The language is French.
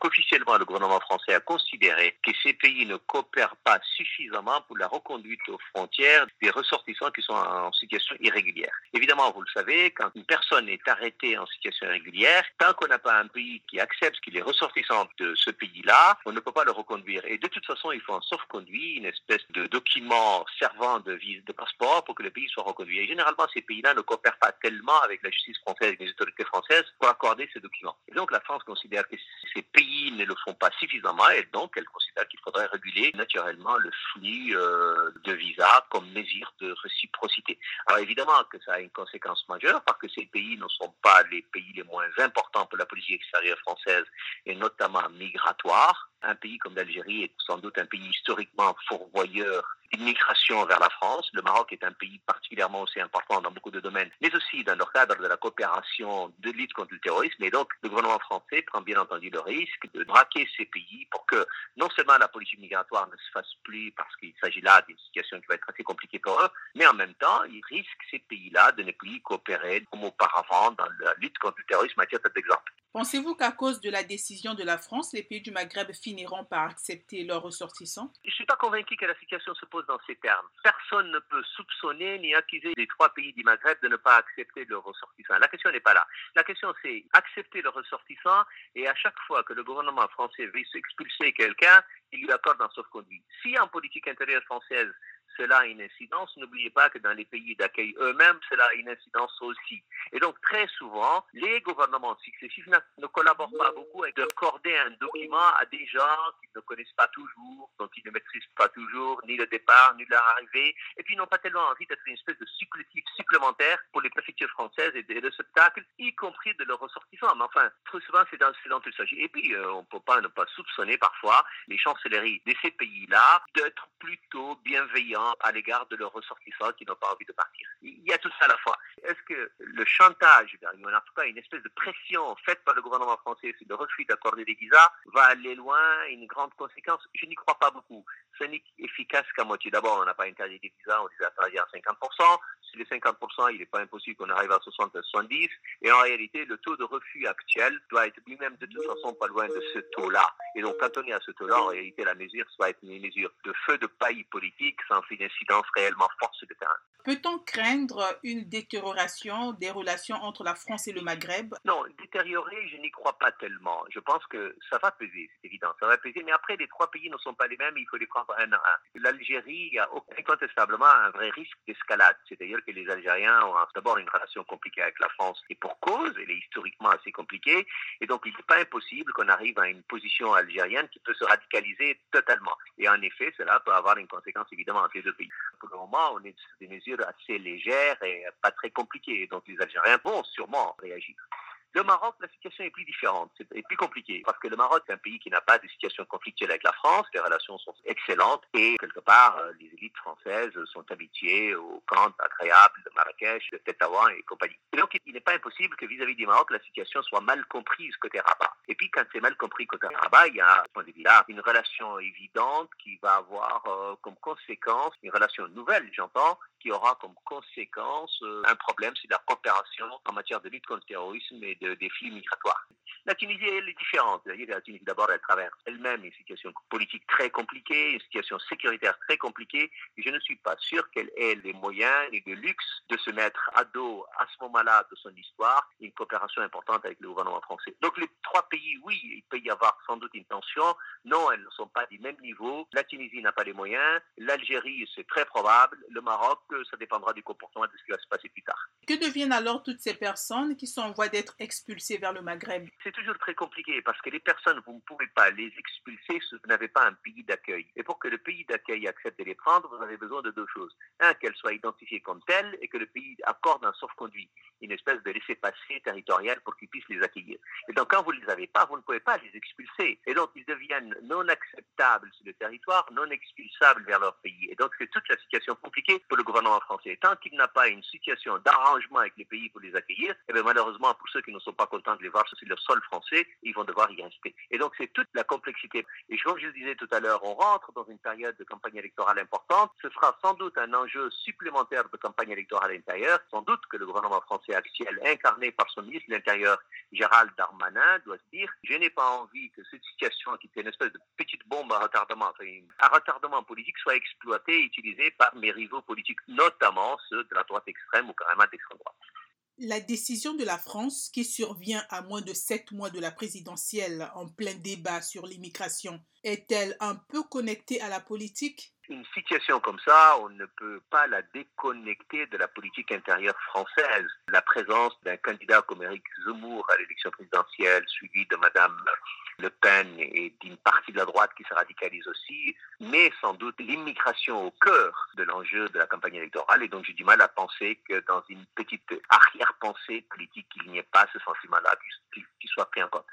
Officiellement, le gouvernement français a considéré que ces pays ne coopèrent pas suffisamment pour la reconduite aux frontières des ressortissants qui sont en situation irrégulière. Évidemment, vous le savez, quand une personne est arrêtée en situation irrégulière, tant qu'on n'a pas un pays qui accepte qu'il est ressortissant de ce pays-là, on ne peut pas le reconduire. Et de toute façon, il faut un sauf-conduit, une espèce de document servant de vise de passeport pour que le pays soit reconduit. Et généralement, ces pays-là ne coopèrent pas tellement avec la justice française et les autorités françaises pour accorder ces documents. Et donc, la France considère que ces pays ne le font pas suffisamment et donc elle considère qu'il faudrait réguler naturellement le flux euh, de visas comme mesure de réciprocité. Alors évidemment que ça a une conséquence majeure parce que ces pays ne sont pas les pays les moins importants pour la politique extérieure française et notamment migratoire. Un pays comme l'Algérie est sans doute un pays historiquement fourvoyeur d'immigration vers la France. Le Maroc est un pays particulièrement aussi important dans beaucoup de domaines, mais aussi dans le cadre de la coopération de lutte contre le terrorisme. Et donc, le gouvernement français prend bien entendu le risque de braquer ces pays pour que non seulement la politique migratoire ne se fasse plus parce qu'il s'agit là d'une situation qui va être assez compliquée pour eux, mais en même temps, il risque ces pays-là de ne plus coopérer comme auparavant dans la lutte contre le terrorisme à titre d'exemple. Pensez-vous qu'à cause de la décision de la France, les pays du Maghreb finiront par accepter leurs ressortissants? Je ne suis pas convaincu que la situation se pose dans ces termes. Personne ne peut soupçonner ni accuser les trois pays du Maghreb de ne pas accepter leurs ressortissants. La question n'est pas là. La question c'est accepter leurs ressortissants et à chaque fois que le gouvernement français veut expulser quelqu'un, il lui accorde un sauf-conduit. Si en politique intérieure française, cela a une incidence. N'oubliez pas que dans les pays d'accueil eux-mêmes, cela a une incidence aussi. Et donc, très souvent, les gouvernements successifs ne collaborent pas beaucoup avec d'accorder un document à des gens qu'ils ne connaissent pas toujours, dont ils ne maîtrisent pas toujours ni le départ, ni l'arrivée, et puis n'ont pas tellement envie d'être une espèce de supplétif supplémentaire pour les préfectures françaises et des spectacles, y compris de leurs ressortissants. Mais enfin, très souvent, c'est dans ce dont il s'agit. Et puis, euh, on ne peut pas ne pas soupçonner parfois les chancelleries de ces pays-là d'être plutôt bienveillants à l'égard de leurs ressortissants qui n'ont pas envie de partir. Il y a tout ça à la fois. Le chantage, en tout cas une espèce de pression faite par le gouvernement français sur le refus d'accorder des visas, va aller loin, une grande conséquence Je n'y crois pas beaucoup. Ce n'est efficace qu'à moitié. D'abord, on n'a pas interdit des visas, on les a interdits à 50%. Sur les 50%, il n'est pas impossible qu'on arrive à 60 à 70. Et en réalité, le taux de refus actuel doit être lui-même de toute façon pas loin de ce taux-là. Et donc, quand on est à ce taux-là, en réalité, la mesure soit être une mesure de feu de paille politique sans une incidence réellement forte sur le terrain. Peut-on craindre une détérioration des relations entre la France et le Maghreb? Non, détériorer, je n'y crois pas tellement. Je pense que ça va peser, c'est évident, ça va peser. Mais après, les trois pays ne sont pas les mêmes, il faut les prendre un à un. L'Algérie a incontestablement un vrai risque d'escalade. C'est-à-dire que les Algériens ont d'abord une relation compliquée avec la France, et pour cause, elle est historiquement assez compliquée. Et donc, il n'est pas impossible qu'on arrive à une position algérienne qui peut se radicaliser totalement. Et en effet, cela peut avoir une conséquence évidemment entre les deux pays. Pour le moment, on est sur des mesures assez légère et pas très compliquée. Donc les Algériens vont sûrement réagir. Le Maroc, la situation est plus différente, c'est plus compliqué, parce que le Maroc est un pays qui n'a pas de situation conflictuelle avec la France, les relations sont excellentes, et quelque part, euh, les élites françaises sont habituées aux camps agréables de Marrakech, de Tétouan et compagnie. Et donc, il n'est pas impossible que vis-à-vis du Maroc, la situation soit mal comprise côté Rabat. Et puis, quand c'est mal compris côté Rabat, il y a, à point de vue-là, une relation évidente qui va avoir euh, comme conséquence, une relation nouvelle, j'entends, qui aura comme conséquence euh, un problème, c'est la coopération en matière de lutte contre le terrorisme et de, des flux migratoires. La Tunisie, elle est différente. La Tunisie, d'abord, elle traverse elle-même une situation politique très compliquée, une situation sécuritaire très compliquée, je ne suis pas sûr qu'elle ait les moyens et le luxe de se mettre à dos, à ce moment-là de son histoire, une coopération importante avec le gouvernement français. Donc, les trois pays, oui, il peut y avoir sans doute une tension. Non, elles ne sont pas du même niveau. La Tunisie n'a pas les moyens. L'Algérie, c'est très probable. Le Maroc, ça dépendra du comportement de ce qui va se passer plus tard. Que deviennent alors toutes ces personnes qui sont en voie d'être expulsées vers le Maghreb C'est toujours très compliqué parce que les personnes, vous ne pouvez pas les expulser si vous n'avez pas un pays d'accueil. Et pour que le pays d'accueil accepte de les prendre, vous avez besoin de deux choses. Un, qu'elles soient identifiées comme telles et que le pays accorde un sauf-conduit, une espèce de laissez-passer territorial pour qu'ils puissent les accueillir. Et donc, quand vous ne les avez pas, vous ne pouvez pas les expulser. Et donc, ils deviennent non acceptables sur le territoire, non expulsables vers leur pays. Et donc, c'est toute la situation compliquée pour le gouvernement français, tant qu'il n'a pas une situation d'arrangement avec les pays pour les accueillir, eh bien, malheureusement, pour ceux qui ne sont pas contents de les voir sur le sol français, ils vont devoir y rester. Et donc, c'est toute la complexité. Et comme je le disais tout à l'heure, on rentre dans une période de campagne électorale importante. Ce sera sans doute un enjeu supplémentaire de campagne électorale intérieure. Sans doute que le gouvernement français actuel, incarné par son ministre de l'Intérieur, Gérald Darmanin, doit se dire je n'ai pas envie que cette situation, qui est une espèce de petite bombe à retardement, un retardement politique, soit exploitée et utilisée par mes rivaux politiques, notamment ceux de la droite extrême ou carrément d'extrême droite. La décision de la France, qui survient à moins de sept mois de la présidentielle en plein débat sur l'immigration, est-elle un peu connectée à la politique? Une situation comme ça, on ne peut pas la déconnecter de la politique intérieure française. La présence d'un candidat comme Éric Zemmour à l'élection présidentielle, suivi de Madame Le Pen et d'une partie de la droite qui se radicalise aussi, met sans doute l'immigration au cœur de l'enjeu de la campagne électorale. Et donc j'ai du mal à penser que dans une petite arrière-pensée politique, il n'y ait pas ce sentiment-là qui soit pris en compte.